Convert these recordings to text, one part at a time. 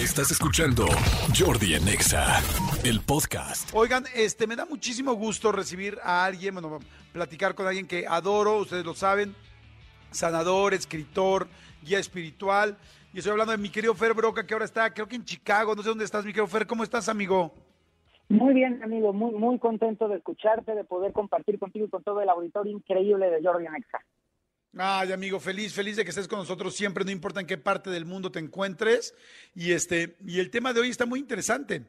Estás escuchando Jordi Anexa, el podcast. Oigan, este, me da muchísimo gusto recibir a alguien, bueno, platicar con alguien que adoro, ustedes lo saben, sanador, escritor, guía espiritual. Y estoy hablando de mi querido Fer Broca, que ahora está, creo que en Chicago, no sé dónde estás, mi querido Fer, ¿cómo estás, amigo? Muy bien, amigo, muy, muy contento de escucharte, de poder compartir contigo y con todo el auditorio increíble de Jordi Anexa. Ay, amigo, feliz, feliz de que estés con nosotros siempre, no importa en qué parte del mundo te encuentres. Y este, y el tema de hoy está muy interesante.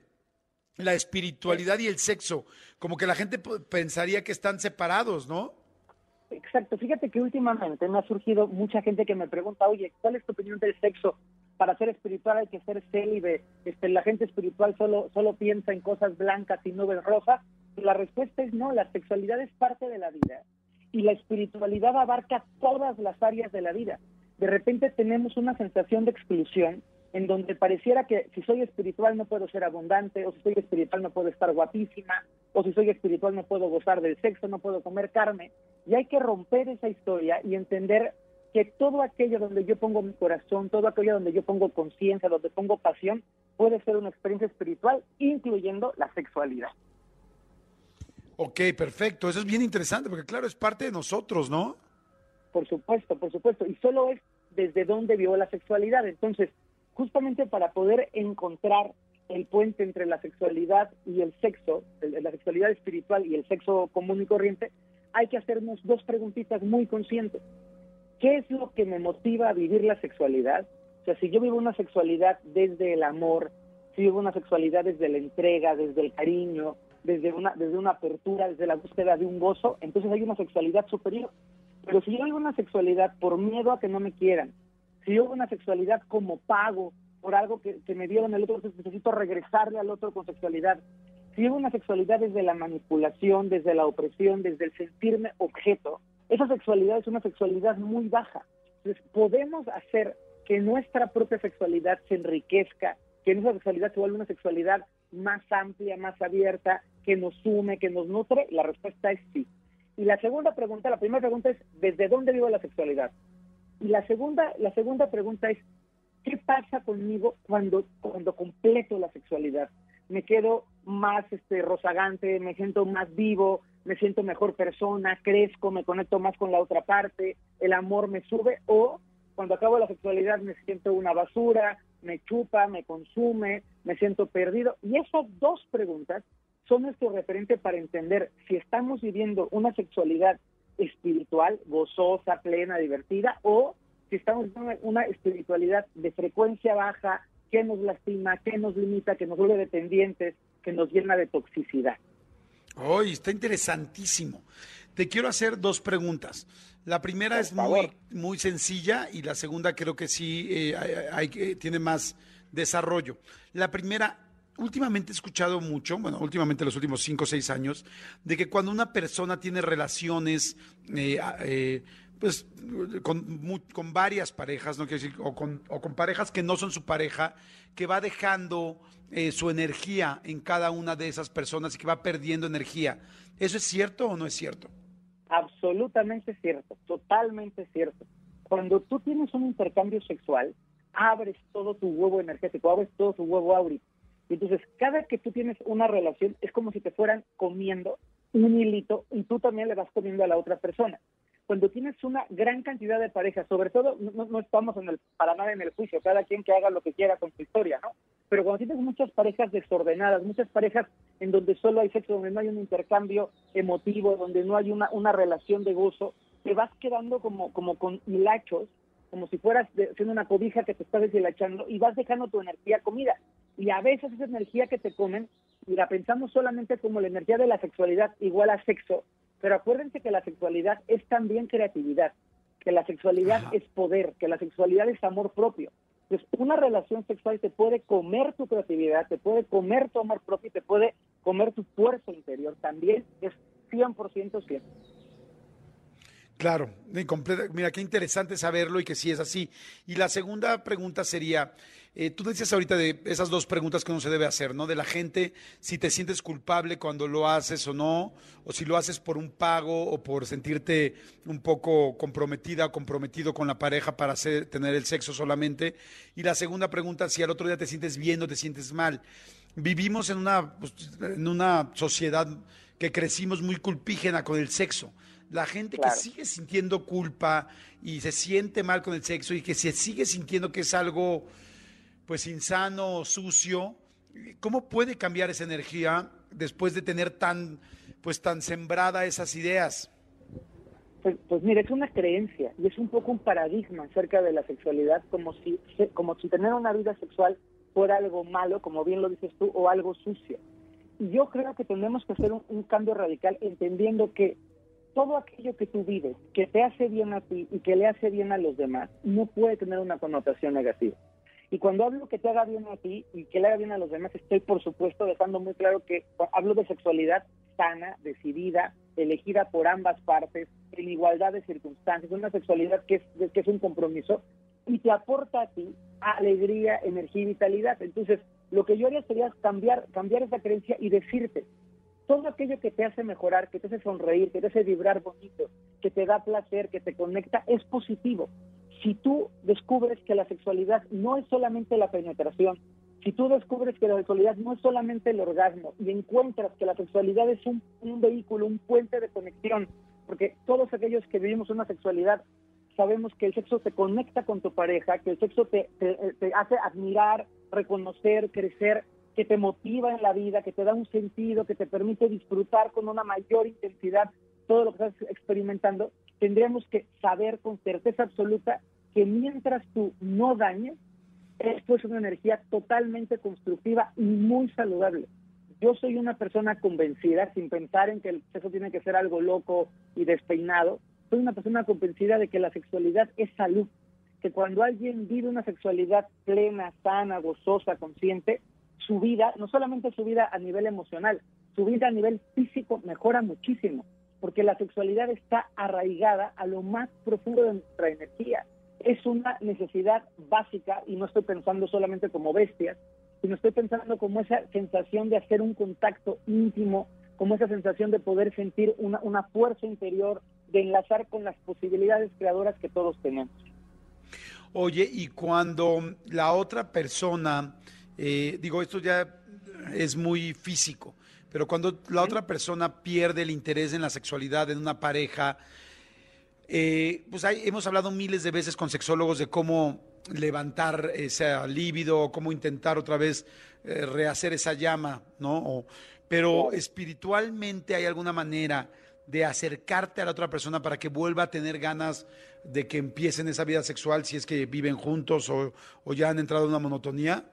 La espiritualidad y el sexo. Como que la gente pensaría que están separados, ¿no? Exacto. Fíjate que últimamente me ha surgido mucha gente que me pregunta, oye, ¿cuál es tu opinión del sexo? Para ser espiritual hay que ser célibe. Este, la gente espiritual solo, solo piensa en cosas blancas y nubes rojas. la respuesta es no, la sexualidad es parte de la vida y la espiritualidad abarca todas las áreas de la vida. De repente tenemos una sensación de exclusión en donde pareciera que si soy espiritual no puedo ser abundante, o si soy espiritual no puedo estar guapísima, o si soy espiritual no puedo gozar del sexo, no puedo comer carne. Y hay que romper esa historia y entender que todo aquello donde yo pongo mi corazón, todo aquello donde yo pongo conciencia, donde pongo pasión, puede ser una experiencia espiritual, incluyendo la sexualidad. Ok, perfecto. Eso es bien interesante porque claro, es parte de nosotros, ¿no? Por supuesto, por supuesto. Y solo es desde dónde vio la sexualidad. Entonces, justamente para poder encontrar el puente entre la sexualidad y el sexo, la sexualidad espiritual y el sexo común y corriente, hay que hacernos dos preguntitas muy conscientes. ¿Qué es lo que me motiva a vivir la sexualidad? O sea, si yo vivo una sexualidad desde el amor, si vivo una sexualidad desde la entrega, desde el cariño, desde una, desde una apertura, desde la búsqueda de un gozo, entonces hay una sexualidad superior. Pero si yo vivo una sexualidad por miedo a que no me quieran, si yo vivo una sexualidad como pago por algo que, me dieron el otro, entonces necesito regresarle al otro con sexualidad. Si vivo una sexualidad desde la manipulación, desde la opresión, desde el sentirme objeto, esa sexualidad es una sexualidad muy baja. Entonces podemos hacer que nuestra propia sexualidad se enriquezca, que nuestra sexualidad se vuelva una sexualidad más amplia, más abierta, que nos sume, que nos nutre? La respuesta es sí. Y la segunda pregunta, la primera pregunta es, ¿desde dónde vivo la sexualidad? Y la segunda, la segunda pregunta es, ¿qué pasa conmigo cuando, cuando completo la sexualidad? Me quedo más este, rozagante, me siento más vivo, me siento mejor persona, crezco, me conecto más con la otra parte, el amor me sube, o cuando acabo la sexualidad me siento una basura, me chupa, me consume, me siento perdido. Y esas dos preguntas son nuestro referente para entender si estamos viviendo una sexualidad espiritual, gozosa, plena, divertida, o si estamos viviendo una espiritualidad de frecuencia baja, que nos lastima, que nos limita, que nos vuelve dependientes, que nos llena de toxicidad. Hoy está interesantísimo. Te quiero hacer dos preguntas. La primera es muy, muy sencilla y la segunda creo que sí eh, hay, tiene más desarrollo. La primera, últimamente he escuchado mucho, bueno, últimamente los últimos cinco o seis años, de que cuando una persona tiene relaciones, eh, eh, pues con, varias parejas, no quiero decir, o con, parejas que no son su pareja, que va dejando eh, su energía en cada una de esas personas y que va perdiendo energía. ¿Eso es cierto o no es cierto? Absolutamente cierto, totalmente cierto. Cuando tú tienes un intercambio sexual, abres todo tu huevo energético, abres todo tu huevo áurico entonces, cada que tú tienes una relación, es como si te fueran comiendo un hilito y tú también le vas comiendo a la otra persona. Cuando tienes una gran cantidad de parejas, sobre todo, no, estamos en el, para nada en el juicio, cada quien que haga lo que quiera con su historia, ¿no? Pero cuando tienes muchas parejas desordenadas, muchas parejas en donde solo hay sexo, donde no hay un intercambio emotivo, donde no hay una, una relación de gozo, te vas quedando como, como con hilachos, como si fueras siendo una cobija que te estás deshilachando y vas dejando tu energía comida. Y a veces esa energía que te comen, y la pensamos solamente como la energía de la sexualidad igual a sexo, pero acuérdense que la sexualidad es también creatividad, que la sexualidad es poder, que la sexualidad es amor propio. Entonces, una relación sexual te puede comer tu creatividad, te puede comer tu amor propio y te puede comer tu fuerza interior. También es 100% cierto. Claro, mira, qué interesante saberlo y que sí es así. Y la segunda pregunta sería, Eh, tú decías ahorita de esas dos preguntas que uno se debe hacer, ¿no? De la gente, si te sientes culpable cuando lo haces o no, o si lo haces por un pago o por sentirte un poco comprometida o comprometido con la pareja para hacer, tener el sexo solamente. Y la segunda pregunta, si al otro día te sientes bien o te sientes mal. Vivimos en una, pues, en una sociedad que crecimos muy culpígena con el sexo. La gente que sigue sintiendo culpa y se siente mal con el sexo y que se sigue sintiendo que es algo pues insano, sucio, ¿cómo puede cambiar esa energía después de tener tan pues tan sembrada esas ideas? Pues, pues mira, es una creencia y es un poco un paradigma acerca de la sexualidad, como si, como si tener una vida sexual fuera algo malo, como bien lo dices tú, o algo sucio. Y yo creo que tenemos que hacer un, cambio radical entendiendo que todo aquello que tú vives, que te hace bien a ti y que le hace bien a los demás, no puede tener una connotación negativa. Y cuando hablo que te haga bien a ti y que le haga bien a los demás, estoy por supuesto dejando muy claro que hablo de sexualidad sana, decidida, elegida por ambas partes, en igualdad de circunstancias, una sexualidad que es, que es un compromiso y te aporta a ti alegría, energía y vitalidad. Entonces, lo que yo haría sería cambiar, cambiar esa creencia y decirte, todo aquello que te hace mejorar, que te hace sonreír, que te hace vibrar bonito, que te da placer, que te conecta, es positivo. Si tú descubres que la sexualidad no es solamente la penetración, si tú descubres que la sexualidad no es solamente el orgasmo y encuentras que la sexualidad es un, vehículo, un puente de conexión, porque todos aquellos que vivimos una sexualidad sabemos que el sexo te conecta con tu pareja, que el sexo te hace admirar, reconocer, crecer, que te motiva en la vida, que te da un sentido, que te permite disfrutar con una mayor intensidad todo lo que estás experimentando, tendríamos que saber con certeza absoluta que mientras tú no dañes, esto es una energía totalmente constructiva y muy saludable. Yo soy una persona convencida, sin pensar en que el sexo tiene que ser algo loco y despeinado, soy una persona convencida de que la sexualidad es salud, que cuando alguien vive una sexualidad plena, sana, gozosa, consciente, su vida, no solamente su vida a nivel emocional, su vida a nivel físico mejora muchísimo, porque la sexualidad está arraigada a lo más profundo de nuestra energía. Es una necesidad básica y no estoy pensando solamente como bestias, sino estoy pensando como esa sensación de hacer un contacto íntimo, como esa sensación de poder sentir una, una fuerza interior, de enlazar con las posibilidades creadoras que todos tenemos. Oye, y cuando la otra persona, eh, digo, esto ya es muy físico, pero cuando la otra persona pierde el interés en la sexualidad en una pareja, eh, pues hemos hablado miles de veces con sexólogos de cómo levantar ese líbido, cómo intentar otra vez eh, rehacer esa llama, ¿no? pero espiritualmente hay alguna manera de acercarte a la otra persona para que vuelva a tener ganas de que empiecen esa vida sexual si es que viven juntos o, ya han entrado en una monotonía?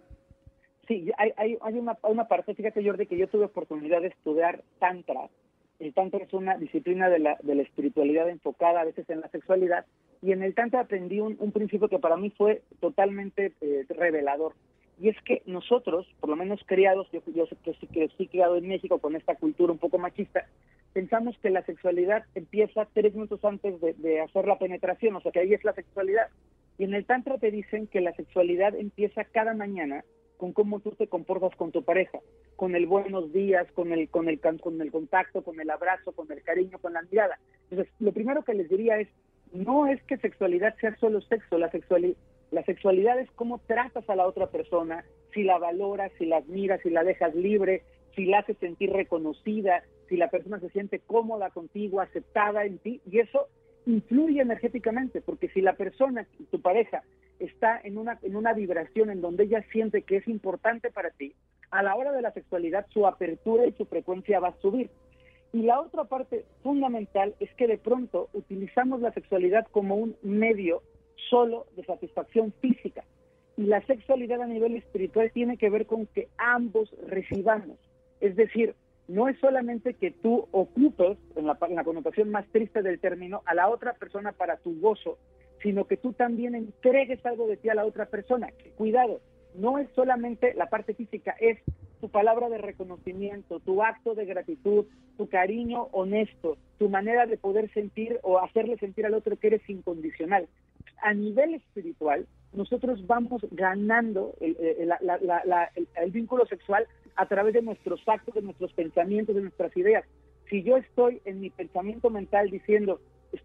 Sí, hay, hay, hay una, una, parte, fíjate Jordi, que yo tuve oportunidad de estudiar Tantra. El Tantra es una disciplina de la, de la espiritualidad enfocada a veces en la sexualidad. Y en el Tantra aprendí un, un principio que para mí fue totalmente eh, revelador. Y es que nosotros, por lo menos criados, yo, yo que sí que sí criado en México con esta cultura un poco machista, pensamos que la sexualidad empieza tres minutos antes de, hacer la penetración, o sea que ahí es la sexualidad. Y en el Tantra te dicen que la sexualidad empieza cada mañana con cómo tú te comportas con tu pareja, con el buenos días, con el, con el, con el contacto, con el abrazo, con el cariño, con la mirada. Entonces, lo primero que les diría es, no es que sexualidad sea solo sexo, la sexualidad, la sexualidad es cómo tratas a la otra persona, si la valoras, si la admiras, si la dejas libre, si la haces sentir reconocida, si la persona se siente cómoda contigo, aceptada en ti, y eso influye energéticamente, porque si la persona, tu pareja, está en una, en una vibración en donde ella siente que es importante para ti, a la hora de la sexualidad su apertura y su frecuencia va a subir. Y la otra parte fundamental es que de pronto utilizamos la sexualidad como un medio solo de satisfacción física. Y la sexualidad a nivel espiritual tiene que ver con que ambos recibamos. Es decir, no es solamente que tú ocupes, en la, connotación más triste del término, a la otra persona para tu gozo, sino que tú también entregues algo de ti a la otra persona. Cuidado, no es solamente la parte física, es tu palabra de reconocimiento, tu acto de gratitud, tu cariño honesto, tu manera de poder sentir o hacerle sentir al otro que eres incondicional. A nivel espiritual, nosotros vamos ganando el, el, vínculo sexual a través de nuestros actos, de nuestros pensamientos, de nuestras ideas. Si yo estoy en mi pensamiento mental diciendo,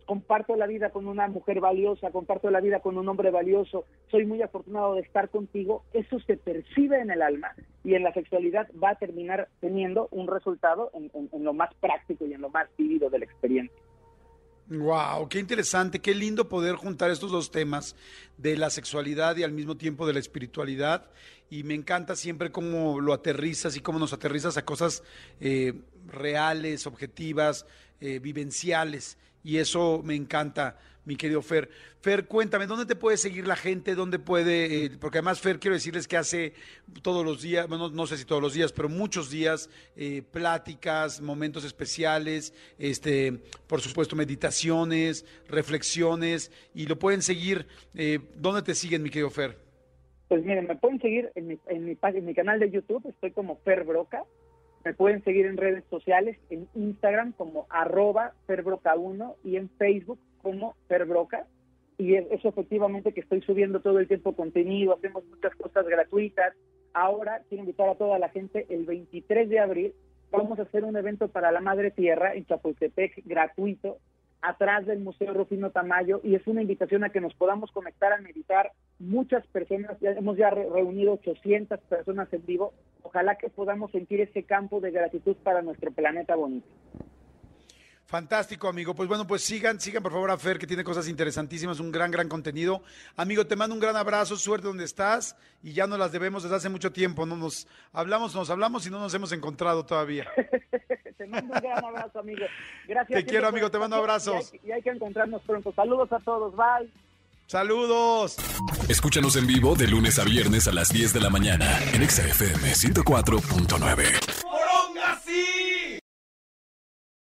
comparto la vida con una mujer valiosa, comparto la vida con un hombre valioso, soy muy afortunado de estar contigo, eso se percibe en el alma y en la sexualidad va a terminar teniendo un resultado en, lo más práctico y en lo más vivido de la experiencia. Wow, qué interesante, qué lindo poder juntar estos dos temas de la sexualidad y al mismo tiempo de la espiritualidad. Y me encanta siempre cómo lo aterrizas y cómo nos aterrizas a cosas eh, reales, objetivas, eh, vivenciales y eso me encanta, mi querido Fer. Fer, cuéntame, ¿dónde te puede seguir la gente? ¿Dónde puede? Eh, porque además, Fer, quiero decirles que hace todos los días, bueno, no sé si todos los días, pero muchos días, eh, pláticas, momentos especiales, este, por supuesto, meditaciones, reflexiones, y lo pueden seguir. ¿Dónde te siguen, mi querido Fer? Pues miren, me pueden seguir en mi canal de YouTube, estoy como Fer Broca me pueden seguir en redes sociales, en Instagram como arroba ferbroca1 y en Facebook como ferbroca. Y eso efectivamente que estoy subiendo todo el tiempo contenido, hacemos muchas cosas gratuitas. Ahora quiero invitar a toda la gente el 23 de abril. Vamos a hacer un evento para la Madre Tierra en Chapultepec gratuito atrás del Museo Rufino Tamayo y es una invitación a que nos podamos conectar a meditar. Muchas personas, ya hemos ya reunido 800 personas en vivo. Ojalá que podamos sentir ese campo de gratitud para nuestro planeta bonito. Fantástico, amigo. Pues bueno, pues sigan, sigan por favor a Fer, que tiene cosas interesantísimas, un gran, gran contenido. Amigo, te mando un gran abrazo, suerte donde estás y ya no las debemos desde hace mucho tiempo. No nos hablamos, nos hablamos y no nos hemos encontrado todavía. te mando un gran abrazo, amigo. Gracias. Te quiero, amigo, te mando abrazos. Y hay, que encontrarnos pronto. Saludos a todos, bye. Saludos. Escúchanos en vivo de lunes a viernes a las 10 de la mañana en XFM 104.9.